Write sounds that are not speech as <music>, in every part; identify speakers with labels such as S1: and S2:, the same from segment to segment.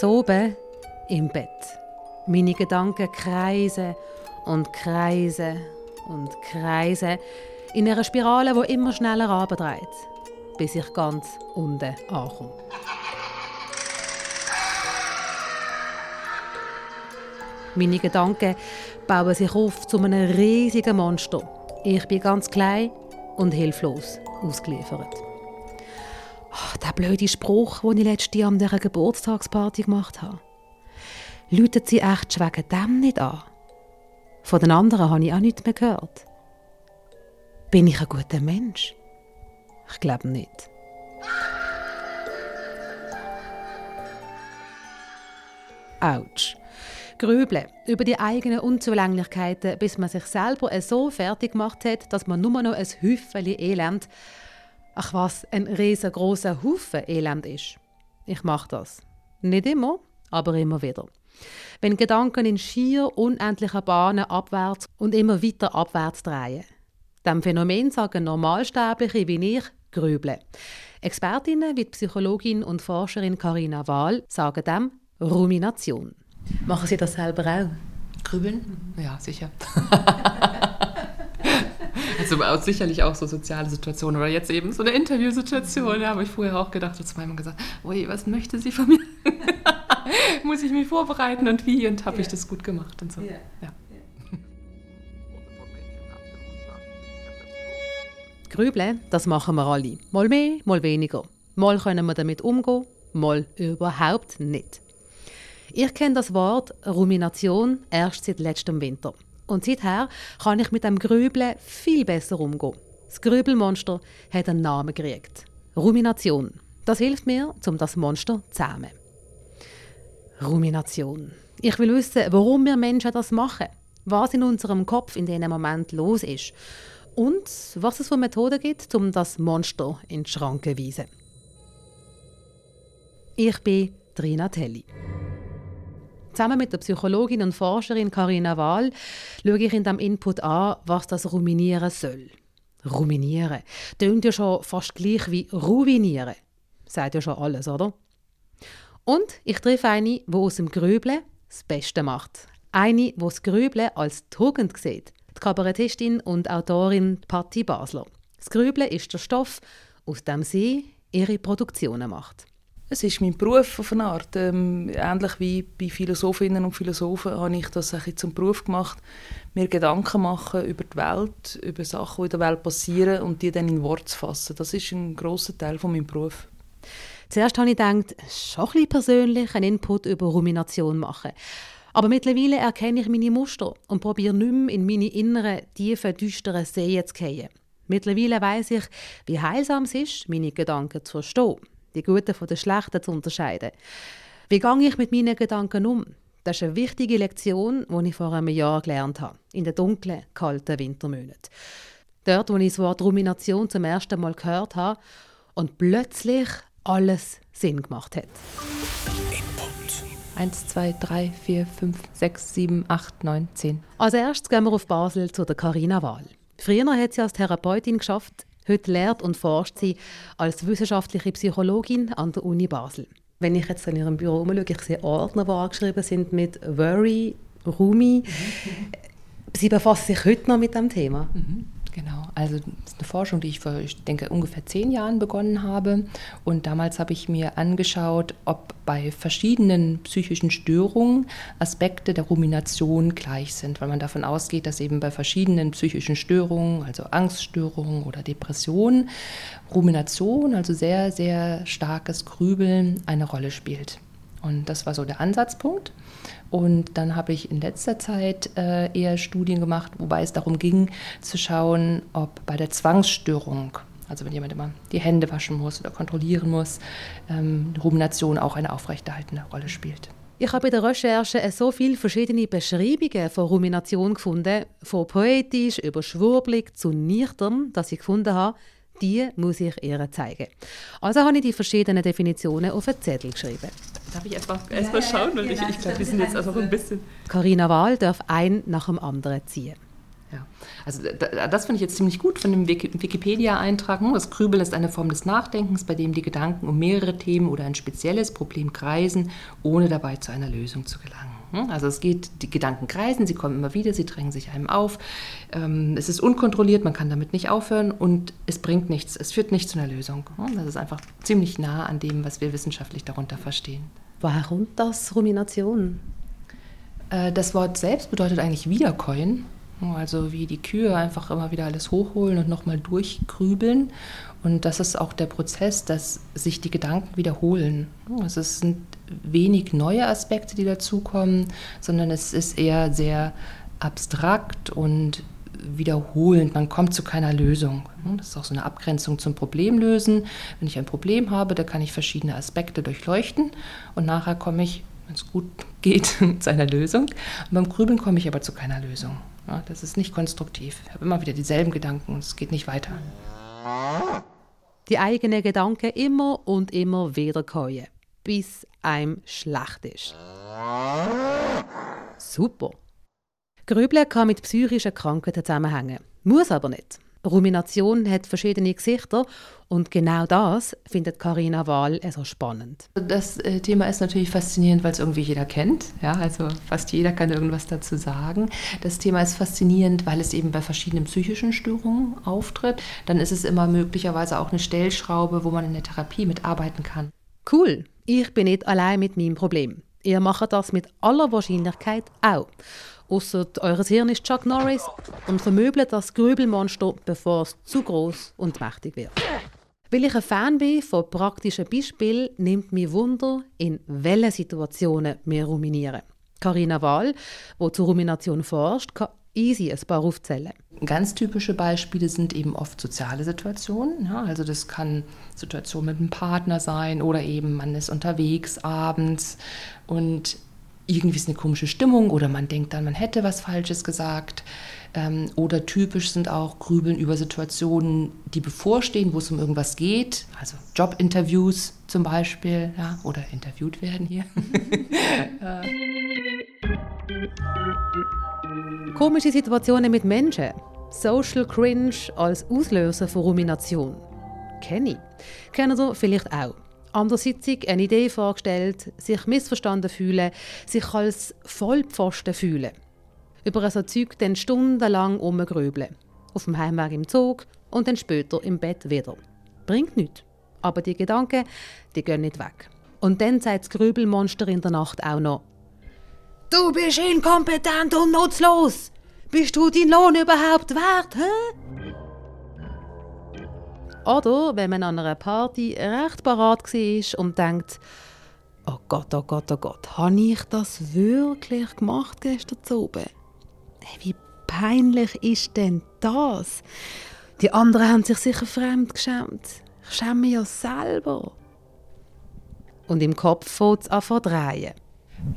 S1: zu oben im Bett. Meine Gedanken kreisen und kreisen und kreisen in einer Spirale, die immer schneller abdreht, bis ich ganz unten ankomme. Meine Gedanken bauen sich auf zu einem riesigen Monster. Ich bin ganz klein und hilflos ausgeliefert. Oh, der blöde Spruch, den ich letztes Jahr an dieser Geburtstagsparty gemacht habe. Läutet sie echt wegen dem nicht an? Von den anderen habe ich auch nichts mehr gehört. Bin ich ein guter Mensch? Ich glaube nicht. Autsch. Grübeln über die eigenen Unzulänglichkeiten, bis man sich selber so fertig gemacht hat, dass man nur noch ein Häufchen Elend, ach was, ein riesengroßer Haufen Elend ist. Ich mache das. Nicht immer, aber immer wieder. Wenn Gedanken in schier unendlichen Bahnen abwärts und immer weiter abwärts drehen. Dem Phänomen sagen Normalsterbliche wie ich Grübeln. Expertinnen wie die Psychologin und Forscherin Karina Wahl sagen dem Rumination. Machen Sie das selber auch?
S2: Grübeln? Ja, sicher. <laughs> also auch sicherlich auch so soziale Situationen oder jetzt eben so eine Interviewsituation. Da habe ich vorher auch gedacht, zu meinem gesagt, ui, was möchte sie von mir? <laughs> Muss ich mich vorbereiten und wie? Und habe ja. ich das gut gemacht und so. Ja. ja.
S1: Grübeln, das machen wir alle. Mal mehr, mal weniger. Mal können wir damit umgehen, mal überhaupt nicht. Ich kenne das Wort Rumination erst seit letztem Winter. Und seither kann ich mit dem Grübeln viel besser umgehen. Das Grübelmonster hat einen Namen gekriegt. Rumination. Das hilft mir, um das Monster zu zähmen. Rumination. Ich will wissen, warum wir Menschen das machen. Was in unserem Kopf in diesem Moment los ist. Und was es für Methoden gibt, um das Monster in die Schranke zu weisen. Ich bin Trina Telli. Zusammen mit der Psychologin und Forscherin Karina Wahl schaue ich in diesem Input an, was das Ruminieren soll. Ruminieren. Tönt ja schon fast gleich wie ruinieren. Sagt ja schon alles, oder? Und ich treffe eine, die aus dem Grübeln das Beste macht. Eine, die das Grübeln als Tugend sieht. Die Kabarettistin und Autorin Patti Basler. Das Grübeln ist der Stoff, aus dem sie ihre Produktionen macht.
S3: Es ist mein Beruf auf eine Art. Ähm, ähnlich wie bei Philosophinnen und Philosophen habe ich das zum Beruf gemacht, mir Gedanken machen über die Welt, über Sachen, die in der Welt passieren und die dann in Worte zu fassen. Das ist ein großer Teil von meinem Beruf.
S1: Zuerst habe ich gedacht, schon ein bisschen persönlich einen Input über Rumination machen. Aber mittlerweile erkenne ich meine Muster und probiere nicht mehr in meine inneren, tiefen, düsteren Seen zu gehen. Mittlerweile weiß ich, wie heilsam es ist, meine Gedanken zu verstehen die Guten von den Schlechten zu unterscheiden. Wie gehe ich mit meinen Gedanken um? Das ist eine wichtige Lektion, die ich vor einem Jahr gelernt habe, in den dunklen, kalten Wintermonaten. Dort, wo ich das Wort Rumination zum ersten Mal gehört habe und plötzlich alles Sinn gemacht hat.
S2: Input. 1, 2, 3, 4, 5, 6, 7, 8, 9, 10.
S1: Als erstes gehen wir auf Basel zu der Carina Wahl. Früher hat sie als Therapeutin geschafft, Heute lehrt und forscht sie als wissenschaftliche Psychologin an der Uni Basel. Wenn ich jetzt in ihrem Büro umschaue, ich sehe Ordner, die angeschrieben sind mit Worry, Rumi. Mhm. Sie befasst sich heute noch mit dem Thema.
S2: Mhm. Genau, also das ist eine Forschung, die ich vor, ich denke, ungefähr zehn Jahren begonnen habe. Und damals habe ich mir angeschaut, ob bei verschiedenen psychischen Störungen Aspekte der Rumination gleich sind, weil man davon ausgeht, dass eben bei verschiedenen psychischen Störungen, also Angststörungen oder Depressionen, Rumination, also sehr, sehr starkes Grübeln, eine Rolle spielt. Und das war so der Ansatzpunkt. Und dann habe ich in letzter Zeit äh, eher Studien gemacht, wobei es darum ging, zu schauen, ob bei der Zwangsstörung, also wenn jemand immer die Hände waschen muss oder kontrollieren muss, ähm, Rumination auch eine aufrechterhaltende Rolle spielt.
S1: Ich habe in der Recherche so viele verschiedene Beschreibungen von Rumination gefunden, von poetisch über schwurblig zu nüchtern, dass ich gefunden habe, die muss ich ihr zeigen. Also habe ich die verschiedenen Definitionen auf einen Zettel geschrieben.
S2: Darf ich erstmal erst mal schauen? Weil ich, ich glaube, wir sind jetzt also ein bisschen...
S1: Carina Wahl darf ein nach dem anderen ziehen.
S2: Ja. Also das finde ich jetzt ziemlich gut von dem Wikipedia-Eintrag. Das Grübeln ist eine Form des Nachdenkens, bei dem die Gedanken um mehrere Themen oder ein spezielles Problem kreisen, ohne dabei zu einer Lösung zu gelangen. Hm? Also es geht, die Gedanken kreisen, sie kommen immer wieder, sie drängen sich einem auf. Ähm, es ist unkontrolliert, man kann damit nicht aufhören und es bringt nichts, es führt nicht zu einer Lösung. Hm? Das ist einfach ziemlich nah an dem, was wir wissenschaftlich darunter verstehen.
S1: Kommt das Rumination?
S2: Äh, das Wort selbst bedeutet eigentlich Wiederkäuen. Also wie die Kühe einfach immer wieder alles hochholen und nochmal durchgrübeln. Und das ist auch der Prozess, dass sich die Gedanken wiederholen. Es sind wenig neue Aspekte, die dazukommen, sondern es ist eher sehr abstrakt und wiederholend. Man kommt zu keiner Lösung. Das ist auch so eine Abgrenzung zum Problemlösen. Wenn ich ein Problem habe, da kann ich verschiedene Aspekte durchleuchten und nachher komme ich, wenn es gut geht, <laughs> zu einer Lösung. Und beim Grübeln komme ich aber zu keiner Lösung. Das ist nicht konstruktiv. Ich habe immer wieder dieselben Gedanken und es geht nicht weiter.
S1: Die eigenen Gedanken immer und immer wieder käuen, bis einem schlecht ist. Super. Grübeln kann mit psychischen Krankheiten zusammenhängen, muss aber nicht. Rumination hat verschiedene Gesichter und genau das findet Karina Wahl so spannend.
S2: Das äh, Thema ist natürlich faszinierend, weil es irgendwie jeder kennt. Ja, also fast jeder kann irgendwas dazu sagen. Das Thema ist faszinierend, weil es eben bei verschiedenen psychischen Störungen auftritt. Dann ist es immer möglicherweise auch eine Stellschraube, wo man in der Therapie mitarbeiten kann.
S1: Cool. Ich bin nicht allein mit meinem Problem. Ihr macht das mit aller Wahrscheinlichkeit auch. Ausser eures Hirn ist Chuck Norris und vermöbelt das Grübelmonster, bevor es zu groß und mächtig wird. Weil ich ein Fan bin von praktischen Beispielen, nimmt mich Wunder, in welchen Situationen wir ruminieren. Carina Wahl, die zur Rumination forscht, kann easy ein paar aufzählen.
S2: Ganz typische Beispiele sind eben oft soziale Situationen. Ja, also das kann Situation mit einem Partner sein oder eben man ist unterwegs abends und irgendwie ist eine komische Stimmung oder man denkt dann, man hätte was Falsches gesagt. Ähm, oder typisch sind auch Grübeln über Situationen, die bevorstehen, wo es um irgendwas geht. Also Jobinterviews zum Beispiel ja, oder interviewt werden hier. <laughs>
S1: Komische Situationen mit Menschen. Social Cringe als Auslöser für Rumination. Kenne ich. Kennen Sie vielleicht auch an der Sitzung eine Idee vorgestellt, sich missverstanden fühlen, sich als Vollpfosten fühlen. Über so Zeug dann stundenlang umgrübeln. Auf dem Heimweg im Zug und dann später im Bett wieder. Bringt nichts. Aber die Gedanken, die gehen nicht weg. Und dann sagt das Grübelmonster in der Nacht auch noch: Du bist inkompetent und nutzlos! Bist du deinen Lohn überhaupt wert, hä? Oder wenn man an einer Party recht parat war und denkt, oh Gott, oh Gott, oh Gott, habe ich das wirklich gemacht gestern oben? Wie peinlich ist denn das? Die anderen haben sich sicher fremd geschämt. Ich schäme mich ja selber. Und im Kopf fängt es an verdrehen.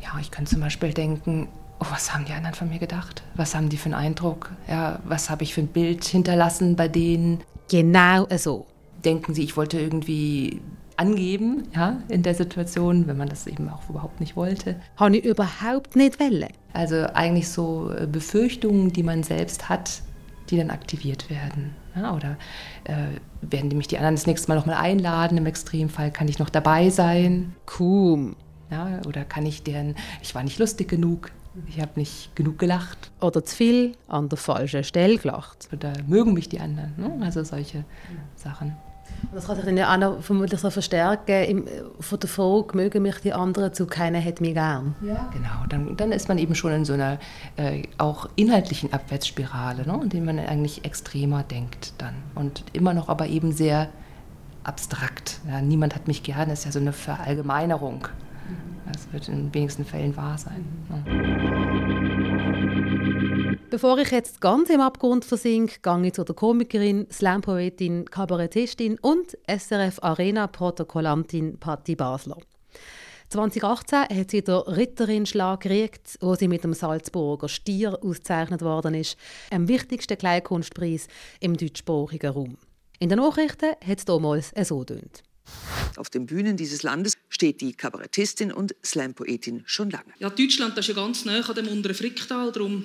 S2: Ja, ich kann zum Beispiel denken, oh, was haben die anderen von mir gedacht? Was haben die für einen Eindruck? Ja, was habe ich für ein Bild hinterlassen bei denen?
S1: Genau so.
S2: Denken Sie, ich wollte irgendwie angeben, ja, in der Situation, wenn man das eben auch überhaupt nicht wollte.
S1: Habe ich überhaupt nicht wollen.
S2: Also eigentlich so äh, Befürchtungen, die man selbst hat, die dann aktiviert werden. Ja, oder äh, werden die mich die anderen das nächste Mal nochmal einladen? Im Extremfall kann ich noch dabei sein.
S1: Cool.
S2: Ja, oder kann ich deren, ich war nicht lustig genug, ich habe nicht genug gelacht.
S1: Oder zu viel an der falschen Stelle gelacht.
S2: Oder mögen mich die anderen. Ne? Also solche Sachen.
S1: Und das kann sich dann ja auch noch vermutlich so verstärken im, von der Frage, mögen mich die anderen zu, keiner hat mich gern.
S2: Ja, genau. Dann, dann ist man eben schon in so einer äh, auch inhaltlichen Abwärtsspirale, ne? in der man eigentlich extremer denkt dann. Und immer noch aber eben sehr abstrakt. Ja, niemand hat mich gern, das ist ja so eine Verallgemeinerung. Das wird in wenigsten Fällen wahr sein.
S1: Bevor ich jetzt ganz im Abgrund versinke, gehe ich zu der Komikerin, Slam-Poetin, Kabarettistin und SRF-Arena-Protokollantin Patti Basler. 2018 hat sie den Ritterin-Schlag gekriegt, wo sie mit dem Salzburger Stier ausgezeichnet worden ist, dem wichtigsten Kleinkunstpreis im deutschsprachigen Raum. In den Nachrichten hat es damals so getönt.
S4: Auf den Bühnen dieses Landes steht die Kabarettistin und Slam-Poetin schon lange.
S5: Ja, Deutschland das ist ja ganz nah an dem unteren Fricktal, darum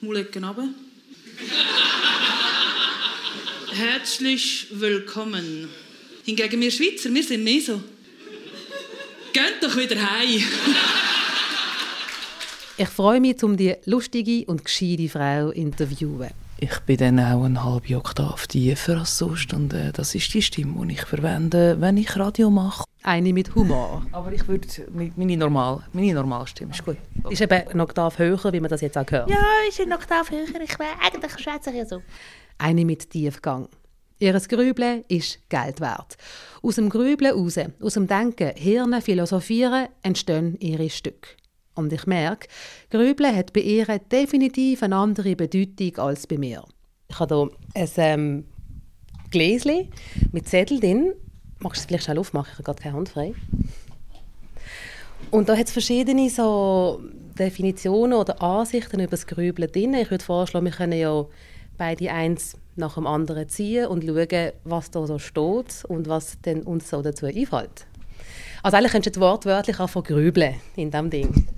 S5: Mulecken runter. <laughs> Herzlich willkommen. Hingegen wir Schweizer, wir sind mehr so. Geht doch wieder heim.
S1: ich freue mich, um die lustige und gescheite Frau zu interviewen.
S3: Ich bin dann auch eine halbe Oktav tiefer als sonst und äh, das ist die Stimme, die ich verwende, wenn ich Radio mache.
S1: Eine mit Humor.
S3: Aber ich würde, meine, normal, meine Normalstimme ist gut.
S1: Ist eben eine Oktav höher, wie man das jetzt auch hört.
S6: Ja, ist eine Oktav höher. Ich wäre eigentlich schwätze ja so.
S1: Eine mit Tiefgang. Ihres Grübeln ist Geld wert. Aus dem Grübeln raus, aus dem Denken, Hirnen, Philosophieren entstehen ihre Stücke. Und ich merke, Grübeln hat bei ihr definitiv eine andere Bedeutung als bei mir. Ich habe hier ein ähm, Gläschen mit Zettel drin. Magst du es vielleicht schnell aufmachen? Ich habe gerade keine Hand frei. Und da hat es verschiedene so Definitionen oder Ansichten über das Grübeln drin. Ich würde vorschlagen, wir können ja beide eins nach dem anderen ziehen und schauen, was da so steht und was denn uns so dazu einfällt. Also eigentlich könntest du wortwörtlich auch von grübeln in diesem Ding.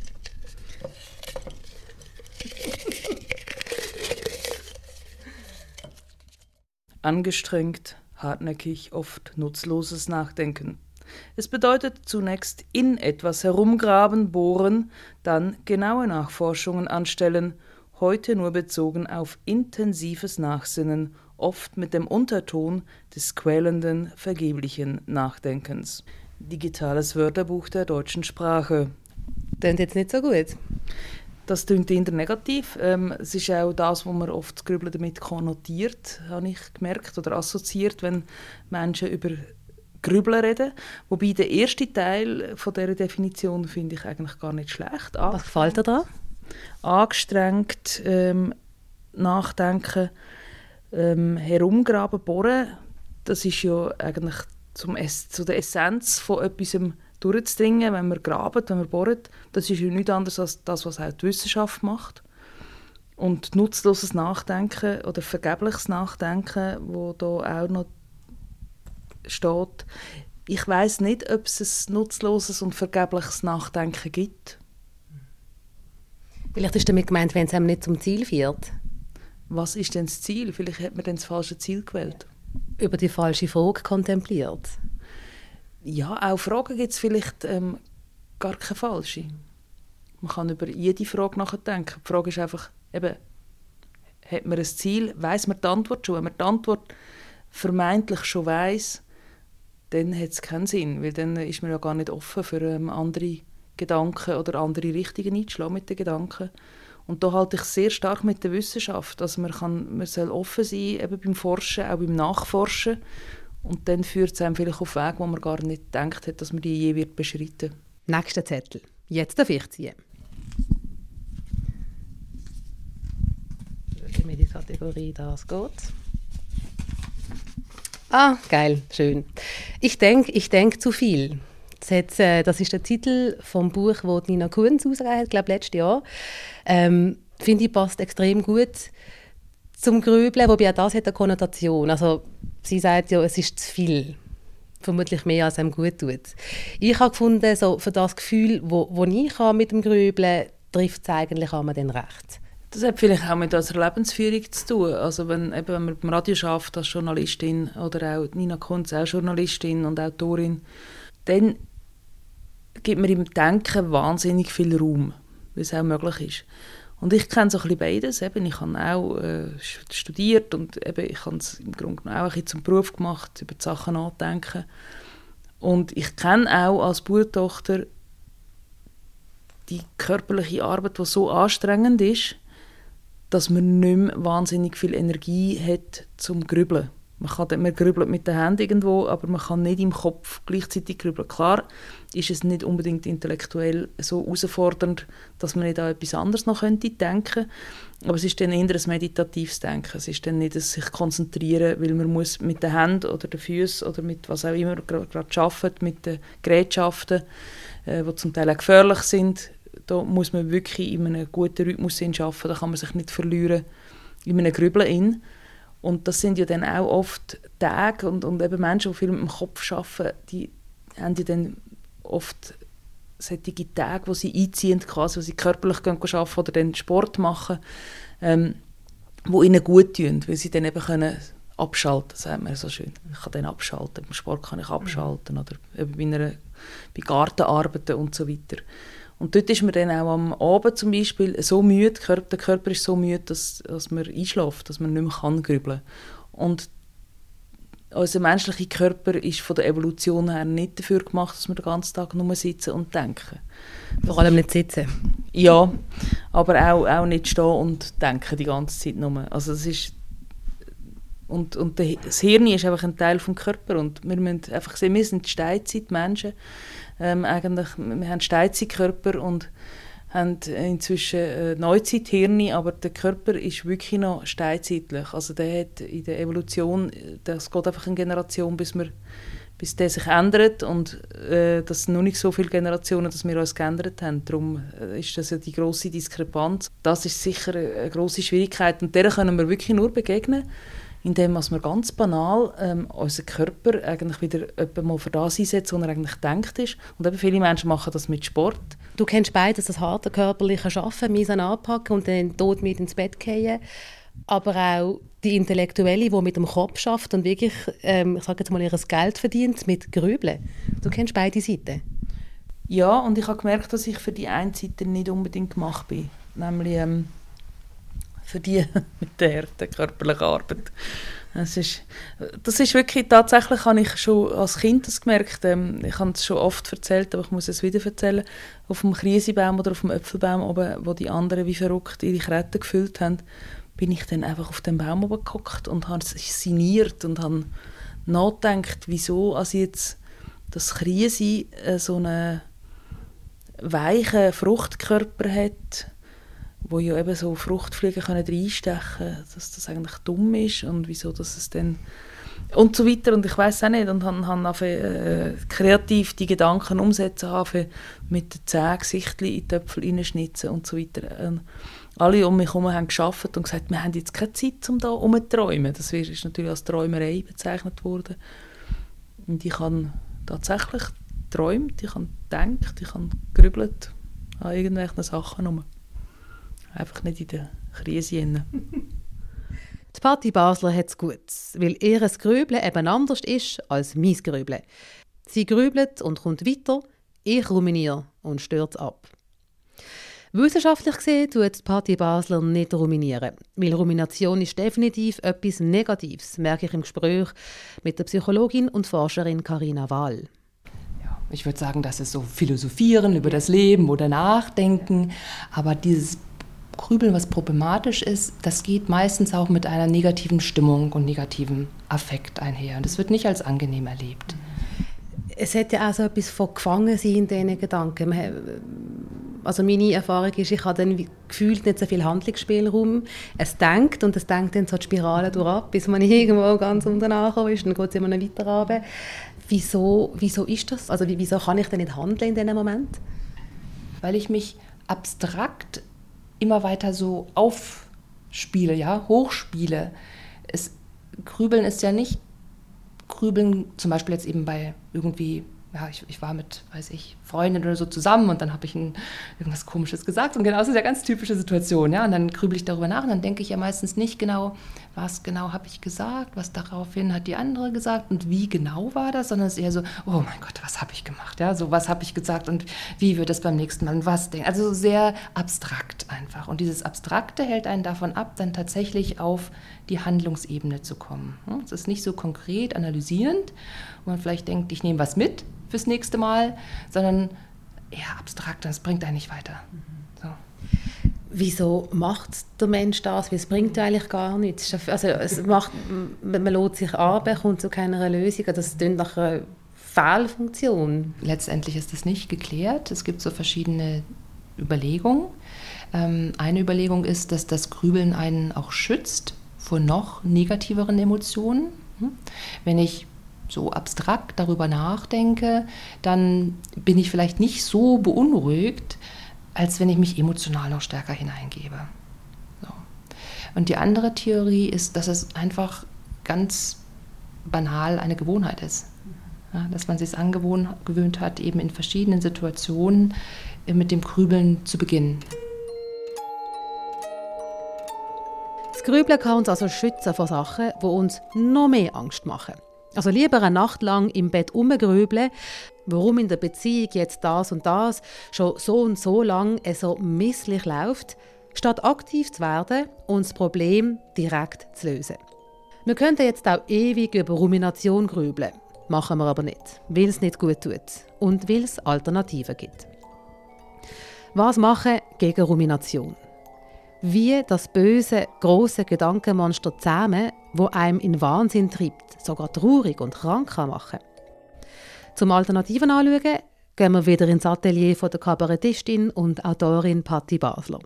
S3: Angestrengt, hartnäckig, oft nutzloses Nachdenken. Es bedeutet zunächst in etwas herumgraben, bohren, dann genaue Nachforschungen anstellen, heute nur bezogen auf intensives Nachsinnen, oft mit dem Unterton des quälenden, vergeblichen Nachdenkens. Digitales Wörterbuch der deutschen Sprache.
S1: Klingt jetzt nicht so gut.
S3: Das klingt eher negativ. Ähm, es ist auch das, was man oft das Grübeln damit konnotiert, habe ich gemerkt, oder assoziiert, wenn Menschen über Grübeln reden. Wobei der erste Teil von dieser Definition finde ich eigentlich gar nicht schlecht.
S1: Was gefällt dir da?
S3: Angestrengt ähm, nachdenken, ähm, herumgraben, bohren, das ist ja eigentlich zum es zu der Essenz von etwas durchzudringen, wenn man graben, wenn man bohrt. Das ist ja nichts anderes als das, was auch die Wissenschaft macht. Und nutzloses Nachdenken oder vergebliches Nachdenken, wo da auch noch steht. Ich weiß nicht, ob es ein nutzloses und vergebliches Nachdenken gibt.
S1: Vielleicht ist damit gemeint, wenn es einem nicht zum Ziel führt.
S3: Was ist denn das Ziel? Vielleicht hat man dann das falsche Ziel gewählt.
S1: Über die falsche Frage kontempliert.
S3: Ja, auch Fragen gibt es vielleicht ähm, gar keine falsche. Man kann über jede Frage nachdenken. Die Frage ist einfach, eben, hat man ein Ziel, weiß man die Antwort schon? Wenn man die Antwort vermeintlich schon weiß, dann hat es keinen Sinn, weil dann ist man ja gar nicht offen für ähm, andere Gedanken oder andere Richtungen einzuschlagen mit den Gedanken. Und da halte ich sehr stark mit der Wissenschaft, dass man, kann, man soll offen sein eben beim Forschen, auch beim Nachforschen und dann führt es einem vielleicht auf Wege, wo man gar nicht gedacht hat, dass man die je wird beschreiten.
S1: Nächster Zettel. Jetzt darf ich ziehen. Schauen wir die Kategorie «Das geht». Ah, geil, schön. Ich denke ich denk zu viel. Äh, das ist der Titel vom Buch, das Nina Kunz ausgegeben hat, glaube letztes Jahr. Ähm, Finde ich, passt extrem gut zum Grübeln, wobei auch das hat eine Konnotation. Also sie sagt ja, es ist zu viel. Vermutlich mehr, als einem gut tut. Ich habe gefunden, so für das Gefühl, wo, wo ich habe mit dem Grübeln, trifft es eigentlich auch dann recht.
S3: Das hat vielleicht auch mit unserer Lebensführung zu tun. Also wenn, eben, wenn man beim Radio schafft als Journalistin oder auch Nina Kunz, auch Journalistin und Autorin, dann gibt man im Denken wahnsinnig viel Raum, wie es auch möglich ist. Und ich kenne so ein bisschen beides. Eben, ich habe auch äh, studiert und eben, ich habe es im Grunde genommen auch ein bisschen zum Beruf gemacht, über die Sachen nachdenken. Und ich kenne auch als Bauertochter die körperliche Arbeit, die so anstrengend ist, dass man nicht mehr wahnsinnig viel Energie hat zum Grübeln. Man, kann, man grübelt mit den Händen irgendwo, aber man kann nicht im Kopf gleichzeitig grübeln. Klar ist es nicht unbedingt intellektuell so herausfordernd, dass man nicht an etwas anderes noch könnte denken aber es ist dann eher ein meditatives Denken. Es ist dann nicht ein sich konzentrieren, weil man muss mit den Händen oder den Füßen oder mit was auch immer gerade arbeitet, mit den Gerätschaften, äh, die zum Teil auch gefährlich sind, da muss man wirklich in einem guten Rhythmus arbeiten, da kann man sich nicht verlieren in einem Grübeln in. Und das sind ja dann auch oft Tage und, und eben Menschen, die viel mit dem Kopf arbeiten, die haben ja dann oft solche Tage, wo sie einziehen, quasi, wo sie körperlich gehen arbeiten oder dann Sport machen. Ähm, wo ihnen gut tun, weil sie dann eben können abschalten, sagt man so schön. Ich kann dann abschalten, beim Sport kann ich abschalten oder eben bei, einer, bei Gartenarbeiten und so weiter. Und dort ist man dann auch am Abend zum Beispiel so müde, der Körper ist so müde, dass, dass man einschläft, dass man nicht mehr kann grübeln Und unser menschlicher Körper ist von der Evolution her nicht dafür gemacht, dass wir den ganzen Tag nur sitzen und denken.
S1: Vor allem nicht sitzen.
S3: Ja, aber auch, auch nicht stehen und denken die ganze Zeit nur. Also das ist und, und das Hirn ist einfach ein Teil vom Körper und wir müssen einfach sehen, wir sind Steinzeitmenschen. Ähm, eigentlich, wir haben Steinzeitkörper und haben inzwischen äh, Neuzeithirne, aber der Körper ist wirklich noch steinzeitlich. Also der hat in der Evolution, das geht einfach eine Generation, bis wir bis der sich ändert und äh, das sind noch nicht so viele Generationen, dass wir uns geändert haben. Darum äh, ist das ja die große Diskrepanz. Das ist sicher eine große Schwierigkeit und der können wir wirklich nur begegnen, indem wir ganz banal ähm, unseren Körper eigentlich wieder mal für das einsetzen, was er eigentlich denkt ist. Und eben viele Menschen machen das mit Sport.
S1: Du kennst beides, das harte körperliche Arbeiten, Misan anpacken und dann tot mit ins Bett gehen aber auch die Intellektuelle, die mit dem Kopf schafft und wirklich, ähm, ich sage jetzt mal, ihr Geld verdient mit Grübeln. Du kennst beide Seiten.
S3: Ja, und ich habe gemerkt, dass ich für die eine Seite nicht unbedingt gemacht bin. Nämlich ähm, für die <laughs> mit der harten körperlichen Arbeit. Das ist, das ist wirklich, tatsächlich habe ich schon als Kind das gemerkt, ähm, ich habe es schon oft erzählt, aber ich muss es wieder erzählen, auf dem Krisebaum oder auf dem Äpfelbaum oben, wo die anderen wie verrückt ihre Kreten gefüllt haben, bin ich dann einfach auf dem Baum oben gehockt und habe sinniert und habe nachgedacht, wieso also jetzt das Krise äh, so einen weichen Fruchtkörper hat, wo ja eben so Fruchtfliegen können reinstechen können, dass das eigentlich dumm ist und wieso dass es dann und so weiter und ich weiß auch nicht und habe, äh, kreativ die Gedanken umsetzen habe mit den Zähnen Gesichtchen in die Töpfel reinschnitzen und so weiter. Und alle um mich herum haben geschafft und gesagt, wir haben jetzt keine Zeit, um da umzuträumen. Das ist natürlich als Träumerei bezeichnet worden. Und ich habe tatsächlich geträumt, ich habe gedacht, ich habe gerübelt an irgendwelchen Sachen herum. Einfach nicht in der Krise. <laughs>
S1: Die Party Basler hat es gut, weil ihr Grübeln eben anders ist als mein Grübeln. Sie grübelt und kommt weiter, ich ruminiere und stürzt ab. Wissenschaftlich gesehen tut die Party Basler nicht ruminieren, weil Rumination ist definitiv etwas Negatives, merke ich im Gespräch mit der Psychologin und Forscherin Karina Wahl.
S2: Ich würde sagen, das ist so Philosophieren über das Leben oder Nachdenken, aber dieses Grübeln, was problematisch ist, das geht meistens auch mit einer negativen Stimmung und negativem Affekt einher. Und das wird nicht als angenehm erlebt.
S1: Es ja auch so etwas von Gefangensein in diesen Gedanken. Also meine Erfahrung ist, ich habe dann gefühlt nicht so viel Handlungsspielraum. Es denkt und es denkt dann so die Spirale durch bis man <laughs> irgendwo ganz unten angekommen ist. Dann geht es immer noch weiter runter. Wieso, wieso ist das? Also wieso kann ich denn nicht handeln in diesem Moment?
S2: Weil ich mich abstrakt immer weiter so aufspiele, ja, hochspiele. Es, Grübeln ist ja nicht Grübeln, zum Beispiel jetzt eben bei irgendwie ja, ich, ich, war mit, weiß ich, Freundin oder so zusammen und dann habe ich ein, irgendwas Komisches gesagt. Und genau, das ist ja ganz typische Situation. Ja? Und dann grübel ich darüber nach und dann denke ich ja meistens nicht genau, was genau habe ich gesagt, was daraufhin hat die andere gesagt und wie genau war das, sondern es ist eher so, oh mein Gott, was habe ich gemacht? Ja, so was habe ich gesagt und wie wird es beim nächsten Mal und was denken. Also sehr abstrakt einfach. Und dieses Abstrakte hält einen davon ab, dann tatsächlich auf die Handlungsebene zu kommen. Es ist nicht so konkret analysierend, wo man vielleicht denkt, ich nehme was mit, fürs nächste Mal, sondern eher abstrakt, das bringt einen nicht weiter. So.
S1: Wieso macht der Mensch das? Weil es bringt eigentlich gar nichts. Also es macht, man lässt sich an, kommt zu keiner Lösung. Das klingt nach einer Fehlfunktion.
S2: Letztendlich ist das nicht geklärt. Es gibt so verschiedene Überlegungen. Ähm, eine Überlegung ist, dass das Grübeln einen auch schützt vor noch negativeren Emotionen. Hm? Wenn ich so abstrakt darüber nachdenke, dann bin ich vielleicht nicht so beunruhigt, als wenn ich mich emotional noch stärker hineingebe. So. Und die andere Theorie ist, dass es einfach ganz banal eine Gewohnheit ist. Ja, dass man sich angewöhnt hat, eben in verschiedenen Situationen mit dem Grübeln zu beginnen.
S1: Grübeln kann uns also schützen vor Sachen, die uns noch mehr Angst machen. Also lieber eine Nacht lang im Bett umgrübeln, warum in der Beziehung jetzt das und das schon so und so lang so misslich läuft, statt aktiv zu werden und das Problem direkt zu lösen. Wir könnten jetzt auch ewig über Rumination grübeln, machen wir aber nicht, weil es nicht gut tut und weil es Alternativen gibt. Was machen gegen Rumination? Wie das böse, große Gedankenmonster zähmen, wo einem in Wahnsinn treibt, sogar traurig und krank machen. Zum Alternativen anschauen, gehen wir wieder ins Atelier von der Kabarettistin und Autorin Patti Basler.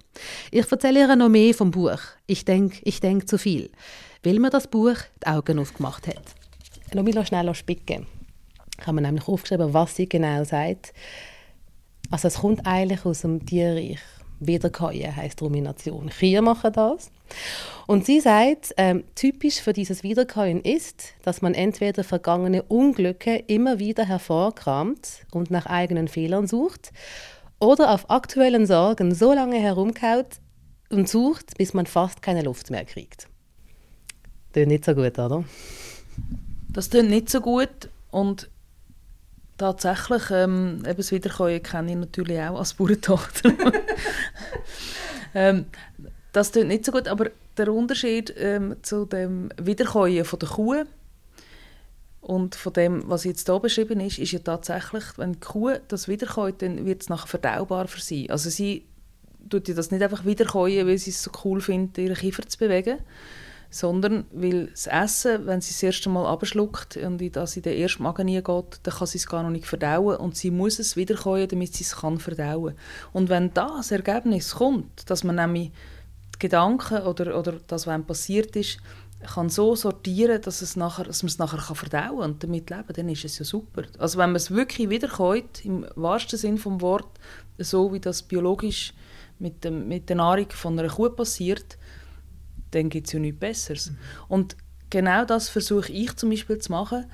S1: Ich erzähle ihr noch mehr vom Buch «Ich denke, ich denke zu viel», weil mir das Buch die Augen aufgemacht hat. Lass mich schnell spicken. Ich habe mir nämlich aufgeschrieben, was sie genau sagt. Also es kommt eigentlich aus dem Tierreich. Wiederkäuen heißt Rumination. Kühe machen das. Und sie sagt, ähm, typisch für dieses Wiederkäuen ist, dass man entweder vergangene Unglücke immer wieder hervorkramt und nach eigenen Fehlern sucht oder auf aktuellen Sorgen so lange herumkaut und sucht, bis man fast keine Luft mehr kriegt. Das nicht so gut, oder?
S3: Das klingt nicht so gut und tatsächlich, ähm, eben das Wiederkäuen kenne ich natürlich auch als Bauerntochter. <laughs> ähm, das klingt nicht so gut, aber der Unterschied ähm, zu dem Wiederkäuen von der Kuh und von dem, was jetzt hier beschrieben ist, ist ja tatsächlich, wenn die Kuh das wiederkäut, dann wird es nachher verdaubar für sie. Also sie tut das nicht einfach wiederkäuen, weil sie es so cool findet, ihren Kiefer zu bewegen, sondern weil das Essen, wenn sie das erste Mal abschluckt und in das in den ersten Magen geht, dann kann sie es gar noch nicht verdauen und sie muss es wiederkäuen, damit sie es kann verdauen. Und wenn das Ergebnis kommt, dass man nämlich die Gedanken oder, oder das, was einem passiert ist, kann so sortieren, dass, es nachher, dass man es nachher kann verdauen und damit leben, dann ist es ja super. Also wenn man es wirklich wiederkäut, im wahrsten Sinn vom Wort, so wie das biologisch mit, dem, mit der Nahrung von einer Kuh passiert, dann gibt es ja nichts Besseres. Mhm. Und genau das versuche ich zum Beispiel zu machen.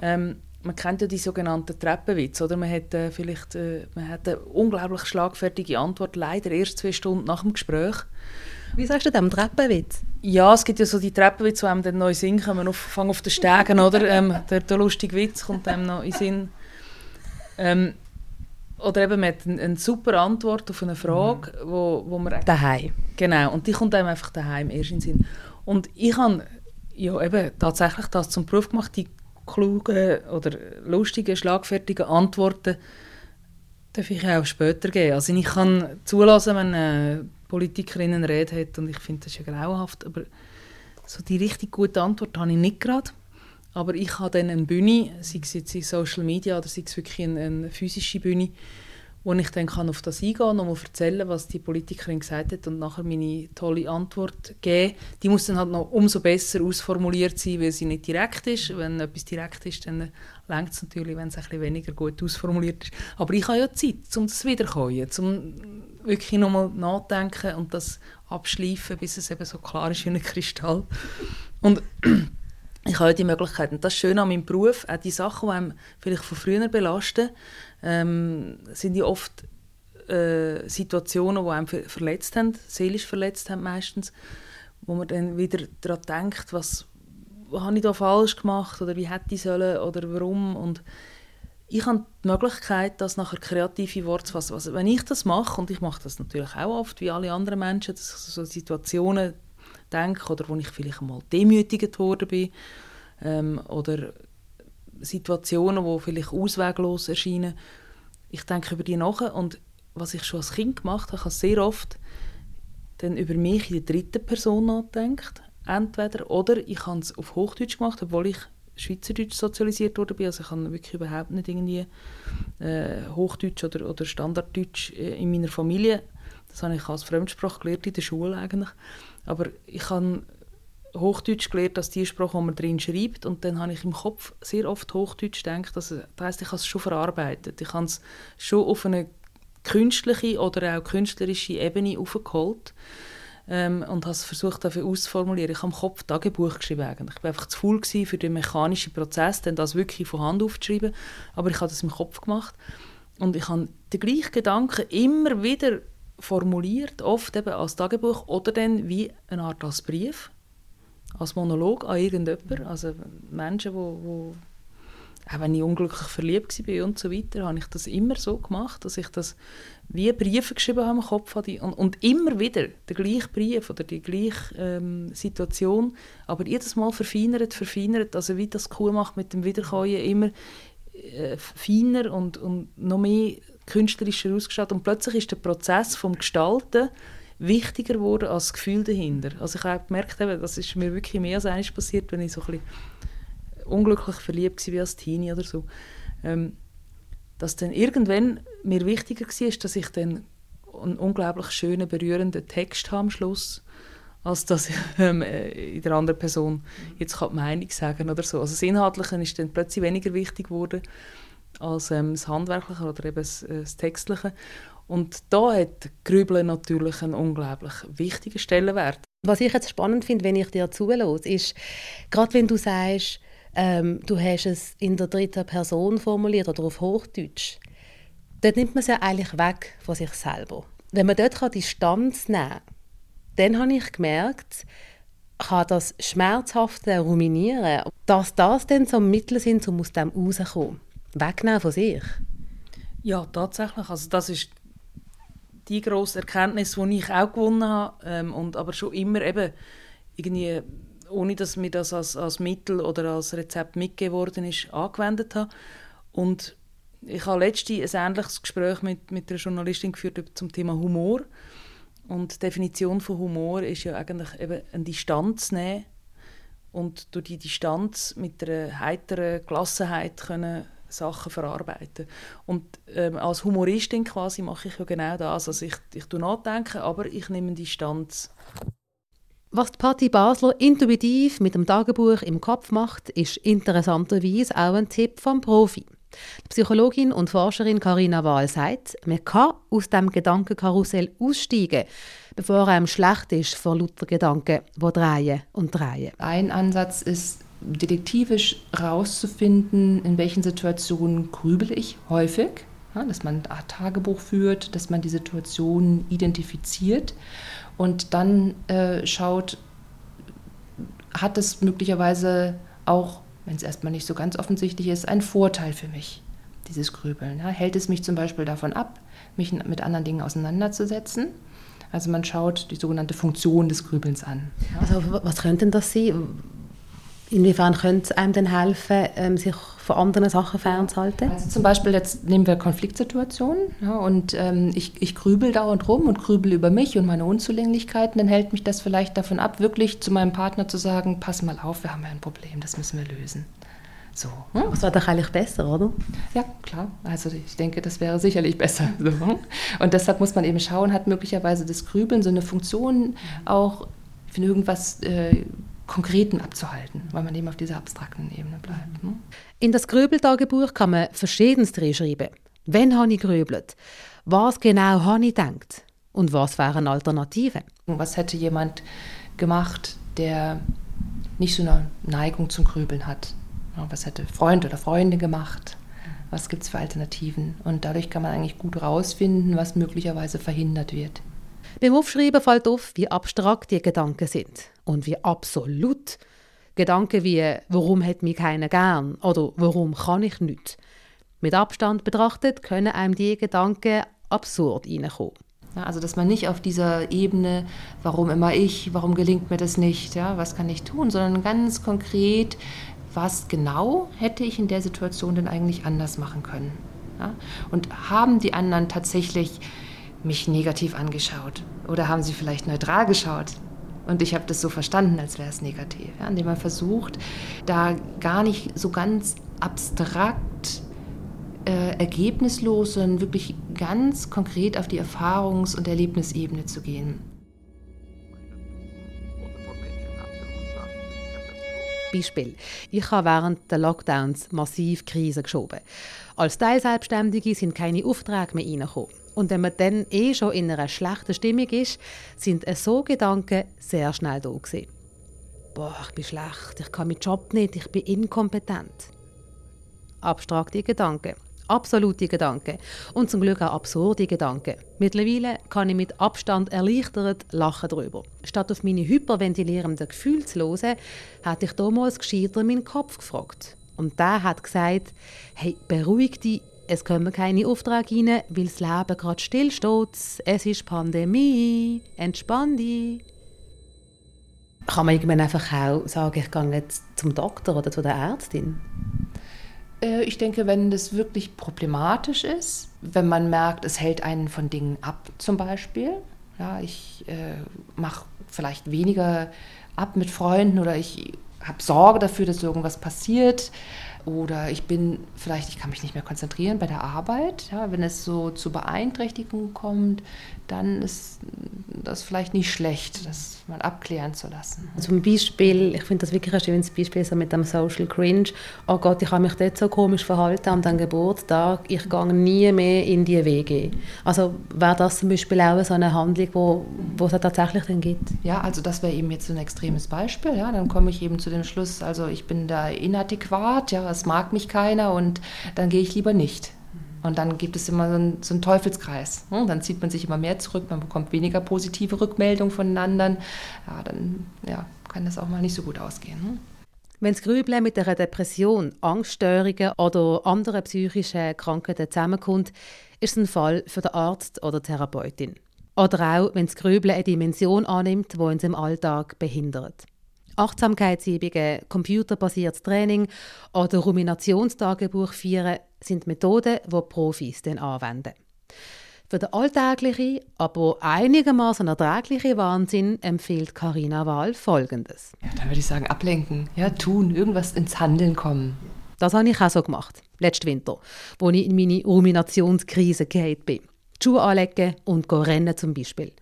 S3: Ähm, man kennt ja die sogenannten Treppenwitze, oder? Man hat äh, vielleicht äh, man hat eine unglaublich schlagfertige Antwort, leider erst zwei Stunden nach dem Gespräch.
S1: Wie sagst du dem Treppenwitz?
S3: Ja, es gibt ja so die Treppenwitze, die einem dann neu singen, man auf, auf den Stegen, oder? Ähm, der, der lustige Witz kommt einem noch in den Sinn. Ähm, oder eben, eine, eine, super Antwort auf eine Frage, mhm. wo, wo man...
S1: Daheim.
S3: Genau, und die kommt einem einfach daheim erst in den Sinn. Und ich habe ja eben tatsächlich das zum Beruf gemacht, die klugen oder lustigen, schlagfertigen Antworten darf ich auch später geben. Also ich kann zulassen, wenn eine Politikerin eine Rede hat und ich finde, das ist ja grauenhaft, aber so die richtig gute Antwort habe ich nicht gerade. Aber ich habe dann eine Bühne, sei es jetzt in Social Media oder sei es wirklich eine, eine physische Bühne, wo ich dann kann auf das eingehen und mal erzählen, was die Politikerin gesagt hat und nachher meine tolle Antwort geben. Die muss dann halt noch umso besser ausformuliert sein, weil sie nicht direkt ist. Wenn etwas direkt ist, dann längt es natürlich, wenn es ein bisschen weniger gut ausformuliert ist. Aber ich habe ja Zeit, um das wiederzukommen, um wirklich nochmal nachdenken und das abschleifen, bis es eben so klar ist wie ein Kristall. Und ich habe die Möglichkeit. Das ist schön an meinem Beruf, auch die Sachen, die einem vielleicht von früher belasten, ähm, sind ja oft äh, Situationen, die einem verletzt haben, seelisch verletzt haben meistens, wo man dann wieder daran denkt, was, was habe ich da falsch gemacht oder wie hätte ich sollen oder warum und ich habe die Möglichkeit, das nachher kreative Worte zu fassen. Also wenn ich das mache, und ich mache das natürlich auch oft, wie alle anderen Menschen, dass ich so Situationen denke oder wo ich vielleicht einmal demütigt worden bin ähm, oder Situationen, die vielleicht ausweglos erscheinen. Ich denke über die nach und was ich schon als Kind gemacht habe, ich habe sehr oft dann über mich in der dritten Person nachgedacht. Entweder oder ich habe es auf Hochdeutsch gemacht, obwohl ich Schweizerdeutsch sozialisiert worden bin. Also ich habe wirklich überhaupt nicht irgendwie äh, Hochdeutsch oder, oder Standarddeutsch äh, in meiner Familie. Das habe ich als Fremdsprache gelernt in der Schule eigentlich. Aber ich habe Hochdeutsch gelernt als die Sprache, die man drin schreibt. Und dann habe ich im Kopf sehr oft Hochdeutsch gedacht. Also, das heisst, ich habe es schon verarbeitet. Ich habe es schon auf eine künstliche oder auch künstlerische Ebene aufgeholt ähm, und habe es versucht, dafür auszuformulieren. Ich habe im Kopf Tagebuch geschrieben. Eigentlich. Ich war einfach zu faul für den mechanischen Prozess, dann das wirklich von Hand aufzuschreiben. Aber ich habe das im Kopf gemacht. Und ich habe den gleichen Gedanken immer wieder formuliert, oft eben als Tagebuch oder dann wie eine Art als Brief, als Monolog an irgendjemanden, also Menschen, wo, wo auch wenn ich unglücklich verliebt war und so weiter, habe ich das immer so gemacht, dass ich das wie Briefe geschrieben habe im Kopf hatte und, und immer wieder der gleiche Brief oder die gleiche ähm, Situation, aber jedes Mal verfeinert, verfeinert, also wie das Kuh macht mit dem Wiederkäuen, immer äh, feiner und, und noch mehr künstlerischer ausgestattet und plötzlich ist der Prozess vom Gestalten wichtiger geworden als das Gefühl dahinter. Also ich habe gemerkt, das ist mir wirklich mehr als eines passiert, wenn ich so ein bisschen unglücklich verliebt war als Teenie oder so, ähm, dass dann irgendwann mir wichtiger war, dass ich dann einen unglaublich schönen, berührenden Text habe am Schluss, als dass ich <laughs> ähm, äh, in der anderen Person jetzt die Meinung sagen oder so. Also das Inhaltliche ist dann plötzlich weniger wichtig geworden als ähm, das Handwerkliche oder eben das, äh, das Textliche. Und da hat Grübeln natürlich einen unglaublich wichtigen Stellenwert.
S1: Was ich jetzt spannend finde, wenn ich dir zuhöre, ist, gerade wenn du sagst, ähm, du hast es in der dritten Person formuliert oder auf Hochdeutsch. Dort nimmt man es ja eigentlich weg von sich selber. Wenn man dort Distanz nehmen kann, dann habe ich gemerkt, kann das schmerzhafte Ruminieren, dass das dann so Mittel sind, um aus dem rauszukommen. Wegnehmen von sich.
S3: Ja, tatsächlich. Also das ist die grosse Erkenntnis, die ich auch gewonnen habe, ähm, und aber schon immer eben irgendwie ohne dass mir das als, als Mittel oder als Rezept mitgegeben worden ist, angewendet habe. Und ich habe letztens ein ähnliches Gespräch mit, mit einer Journalistin geführt zum Thema Humor. Und die Definition von Humor ist ja eigentlich eben eine Distanz nehmen und durch die Distanz mit einer heiteren Gelassenheit können Sachen verarbeiten. Und ähm, als Humoristin quasi mache ich ja genau das. Also ich, ich tue nachdenken, aber ich nehme eine Distanz.
S1: Was die Patti Basler intuitiv mit dem Tagebuch im Kopf macht, ist interessanterweise auch ein Tipp vom Profi. Die Psychologin und Forscherin Karina Wahl sagt, man kann aus dem Gedankenkarussell aussteigen, bevor einem schlecht ist vor lauter Gedanken, die drehen und drehen.
S2: Ein Ansatz ist, detektivisch herauszufinden, in welchen Situationen grübele ich häufig, ja, dass man ein Tagebuch führt, dass man die Situation identifiziert und dann äh, schaut, hat es möglicherweise auch, wenn es erstmal nicht so ganz offensichtlich ist, einen Vorteil für mich, dieses Grübeln. Ja? Hält es mich zum Beispiel davon ab, mich mit anderen Dingen auseinanderzusetzen? Also man schaut die sogenannte Funktion des Grübelns an.
S1: Ja? Also was könnte denn das sein? Inwiefern könnte es einem denn helfen, ähm, sich von anderen Sachen fernzuhalten?
S2: Also zum Beispiel jetzt nehmen wir Konfliktsituationen ja, und ähm, ich, ich grübel dauernd rum und grübel über mich und meine Unzulänglichkeiten, dann hält mich das vielleicht davon ab, wirklich zu meinem Partner zu sagen, pass mal auf, wir haben ja ein Problem, das müssen wir lösen.
S1: So. Hm? Das wäre doch eigentlich besser, oder?
S2: Ja, klar. Also ich denke, das wäre sicherlich besser. <laughs> So. Und deshalb muss man eben schauen, hat möglicherweise das Grübeln so eine Funktion auch für irgendwas äh, Konkreten abzuhalten, weil man eben auf dieser abstrakten Ebene bleibt. Ne?
S1: In das Gröbeltagebuch kann man verschiedenes schreiben. Wann habe ich grübelt? Was genau habe ich gedacht? Und was wären Alternativen?
S2: Was hätte jemand gemacht, der nicht so eine Neigung zum Grübeln hat? Was hätte Freund oder Freunde gemacht? Was gibt es für Alternativen? Und dadurch kann man eigentlich gut herausfinden, was möglicherweise verhindert wird.
S1: Beim Aufschreiben fällt auf, wie abstrakt die Gedanken sind und wie absolut. Gedanken wie «Warum hat mich keiner gern?» oder «Warum kann ich nicht?» Mit Abstand betrachtet können einem die Gedanken absurd reinkommen.
S2: Ja, also dass man nicht auf dieser Ebene, warum immer ich, warum gelingt mir das nicht, ja, was kann ich tun, sondern ganz konkret, was genau hätte ich in der Situation denn eigentlich anders machen können. Ja? Und haben die anderen tatsächlich mich negativ angeschaut? Oder haben sie vielleicht neutral geschaut? Und ich habe das so verstanden, als wäre es negativ, ja? indem man versucht, da gar nicht so ganz abstrakt, äh, ergebnislos, sondern wirklich ganz konkret auf die Erfahrungs- und Erlebnisebene zu gehen.
S1: Beispiel. Ich habe während der Lockdowns massiv Krisen geschoben. Als Teilselbstständige sind keine Aufträge mehr reingekommen. Und wenn man dann eh schon in einer schlechten Stimmung ist, sind so Gedanken sehr schnell da gewesen. Boah, ich bin schlecht, ich kann meinen Job nicht, ich bin inkompetent. Abstrakte Gedanken. Absolute Gedanken. Und zum Glück auch absurde Gedanken. Mittlerweile kann ich mit Abstand erleichtert lachen darüber. Statt auf meine hyperventilierenden Gefühle zu hören, hatte ich damals gescheiter meinen Kopf gefragt. Und der hat gesagt, hey, beruhig dich, es kommen keine Aufträge rein, weil das Leben gerade stillsteht. Es ist Pandemie. Entspann dich. Kann man irgendwann einfach auch sagen, ich gehe jetzt zum Doktor oder zu der Ärztin?
S2: Äh, Ich denke, wenn das wirklich problematisch ist, wenn man merkt, es hält einen von Dingen ab, zum Beispiel. Ja, ich äh, mache vielleicht weniger ab mit Freunden oder ich habe Sorge dafür, dass irgendwas passiert. Oder ich bin vielleicht, ich kann mich nicht mehr konzentrieren bei der Arbeit. Ja, wenn es so zu Beeinträchtigungen kommt, dann ist das vielleicht nicht schlecht, das mal abklären zu lassen.
S1: Zum Beispiel, ich finde das wirklich ein schönes Beispiel so mit dem Social Cringe. Oh Gott, ich habe mich dort so komisch verhalten an dem Geburtstag, ich gehe nie mehr in die WG. Also wäre das zum Beispiel auch so eine Handlung, wo, wo es tatsächlich dann gibt?
S2: Ja, also das wäre eben jetzt so ein extremes Beispiel. Ja, dann komme ich eben zu dem Schluss, also ich bin da inadäquat, ja, es mag mich keiner und dann gehe ich lieber nicht. Und dann gibt es immer so einen, so einen Teufelskreis. ne? Dann zieht man sich immer mehr zurück, man bekommt weniger positive Rückmeldungen von anderen. Ja, dann ja, kann das auch mal nicht so gut ausgehen. Ne?
S1: Wenn das Grübeln mit einer Depression, Angststörungen oder anderen psychischen Krankheiten zusammenkommt, ist es ein Fall für den Arzt oder Therapeutin. Oder auch, wenn das Grübeln eine Dimension annimmt, die uns im Alltag behindert. Achtsamkeitsübungen, computerbasiertes Training oder Ruminationstagebuch führen sind Methoden, die Profis dann anwenden. Für den alltäglichen, aber einigermaßen erträglichen Wahnsinn empfiehlt Karina Wahl Folgendes.
S2: Ja, dann würde ich sagen, ablenken, ja, tun, irgendwas ins Handeln kommen.
S1: Das habe ich auch so gemacht, letzten Winter, wo ich in meine Ruminationskrise gefallen bin. Schuhe anlegen und rennen zum Beispiel.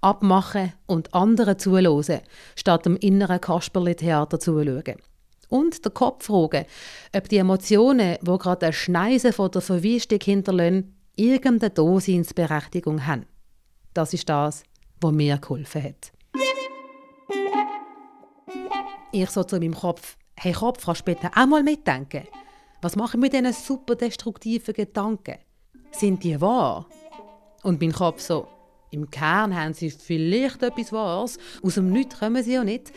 S1: Abmachen und anderen zuhören, statt dem inneren Kasperli-Theater zuschauen. Und den Kopf fragen, ob die Emotionen, die gerade ein Schneisen von der Verwüstung hinterlassen, irgendeine Daseinsberechtigung haben. Das ist das, was mir geholfen hat. Ich so zu meinem Kopf, hey Kopf, kannst du bitte auch mal mitdenken? Was mache ich mit diesen super destruktiven Gedanken? Sind die wahr? Und mein Kopf so, im Kern haben sie vielleicht etwas Wahres, aus dem Nichts kommen sie ja nicht.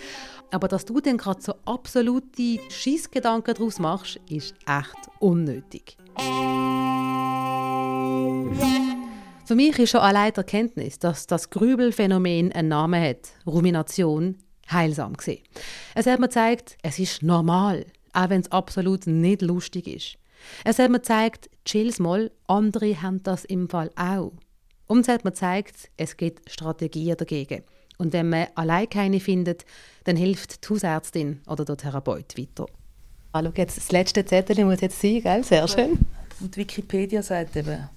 S1: Aber dass du dann gerade so absolute Schissgedanken daraus machst, ist echt unnötig. Für mich ist schon allein die Erkenntnis, dass das Grübelphänomen einen Namen hat, Rumination, heilsam gesehen. Es hat mir gezeigt, es ist normal, auch wenn es absolut nicht lustig ist. Es hat mir gezeigt, chill's mal, andere haben das im Fall auch. Hat mir gezeigt, es gibt Strategien dagegen. Und wenn man allein keine findet, dann hilft die Hausärztin oder der Therapeut weiter. Hallo, jetzt das letzte Zettel muss jetzt sein, gell? Sehr schön.
S3: Und Wikipedia sagt eben,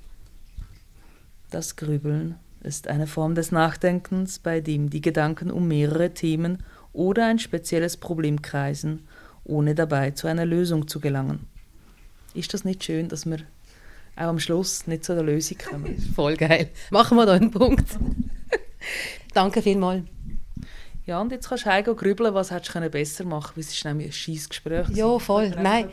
S3: das Grübeln ist eine Form des Nachdenkens, bei dem die Gedanken um mehrere Themen oder ein spezielles Problem kreisen, ohne dabei zu einer Lösung zu gelangen. Ist das nicht schön, dass wir auch am Schluss nicht zu der Lösung kommen? <laughs>
S1: Voll geil. Machen wir da einen Punkt. <laughs> Danke vielmals.
S3: Ja, und jetzt kannst du heimgehen grübeln, was hättest du besser machen können, weil es ist nämlich ein scheiß Gespräch.
S1: Ja, voll.
S3: Nein.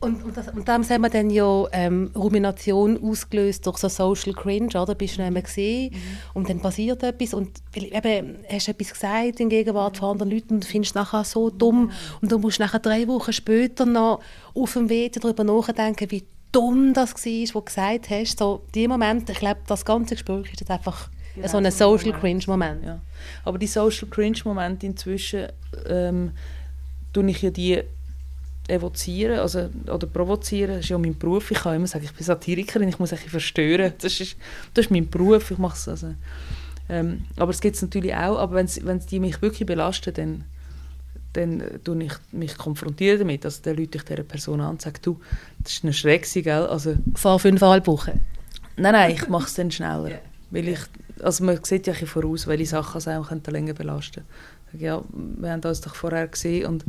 S1: Und, und, das, und dann haben wir dann ja ähm, Rumination ausgelöst durch so Social Cringe, oder? Bist du nicht mehr gesehen und dann passiert etwas und eben, hast du etwas gesagt in Gegenwart von anderen Leuten und findest es nachher so dumm und du musst nachher drei Wochen später noch auf dem WC darüber nachdenken, wie dumm das war, was du gesagt hast. So, die Momente, ich glaube, das ganze Gespräch ist jetzt einfach so ein Social Cringe-Moment.
S3: Ja. Aber die Social Cringe-Momente inzwischen ähm, tue ich ja die evozieren also, oder provozieren. Das ist ja mein Beruf. Ich kann immer sagen, ich bin Satirikerin, ich muss ein verstören. Das ist, das ist mein Beruf, ich mache es. Also. Ähm, aber es gibt es natürlich auch, aber wenn die mich wirklich belasten, dann, dann äh, tue ich mich konfrontieren damit. Also dann rufe ich dieser Person an und sage, du, das ist eine Schreck, gell? Also,
S1: Vor fünfeinhalb Wochen.
S3: Nein, nein, ich mache es dann schneller. Weil ich, also man sieht ja ein voraus, welche Sachen es könnten länger belasten könnten. Ja, wir haben das doch vorher gesehen und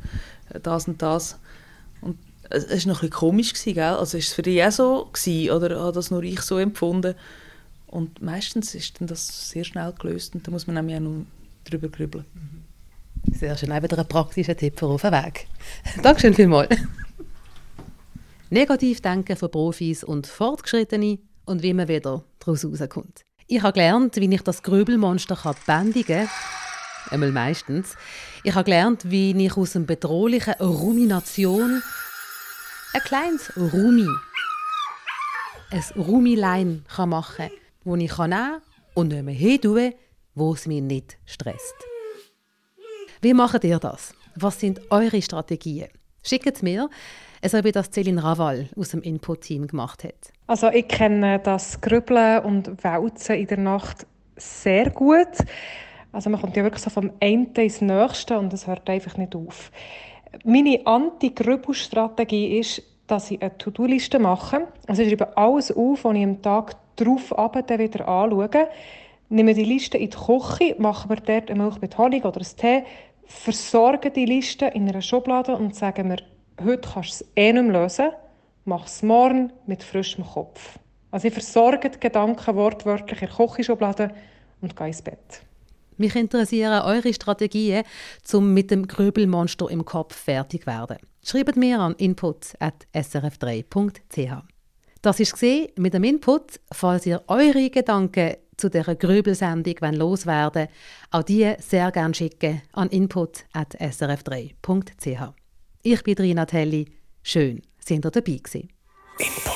S3: das und das. Und es war noch ein bisschen komisch, gewesen, gell? Also ist es für dich auch so gewesen, oder hat das nur ich so empfunden? Und meistens ist dann das sehr schnell gelöst und da muss man nämlich auch noch drüber grübeln.
S1: Sehr schön, auch wieder ein praktischer Tipp für auf den Weg. <laughs> Dankeschön vielmals. Negativdenken von Profis und Fortgeschrittenen und wie man wieder daraus rauskommt. Ich habe gelernt, wie ich das Grübelmonster bändigen kann. Einmal meistens. Ich habe gelernt, wie ich aus einem bedrohlichen Rumination ein kleines Rumi, ein Rumilein machen kann, das ich nehmen kann und nicht mehr hin wo es mich nicht stresst. Wie macht ihr das? Was sind eure Strategien? Schickt mir, so wie das Céline Raval aus dem Input-Team gemacht hat.
S7: Also ich kenne das Grübeln und Wälzen in der Nacht sehr gut. Also man kommt ja wirklich so vom einen ins Nächste und es hört einfach nicht auf. Meine Anti-Grübel-Strategie ist, dass ich eine To-Do-Liste mache. Also ich schreibe alles auf, was ich am Tag darauf wieder anschaue. Nehme die Liste in die Küche, mache mir dort eine Milch mit Honig oder einen Tee, versorge die Liste in einer Schublade und sage mir, heute kannst du es eh nicht mehr lösen, mach es morgen mit frischem Kopf. Also ich versorge die Gedanken wortwörtlich in der Küchenschublade und gehe ins Bett.
S1: Mich interessieren eure Strategien, um mit dem Grübelmonster im Kopf fertig zu werden. Schreibt mir an input.srf3.ch. Das gesehen mit dem Input, falls ihr eure Gedanken zu dieser Grübelsendung loswerden auch die sehr gerne schicken an input.srf3.ch. Ich bin Rina Telli. Schön, sind ihr dabei gewesen. Input.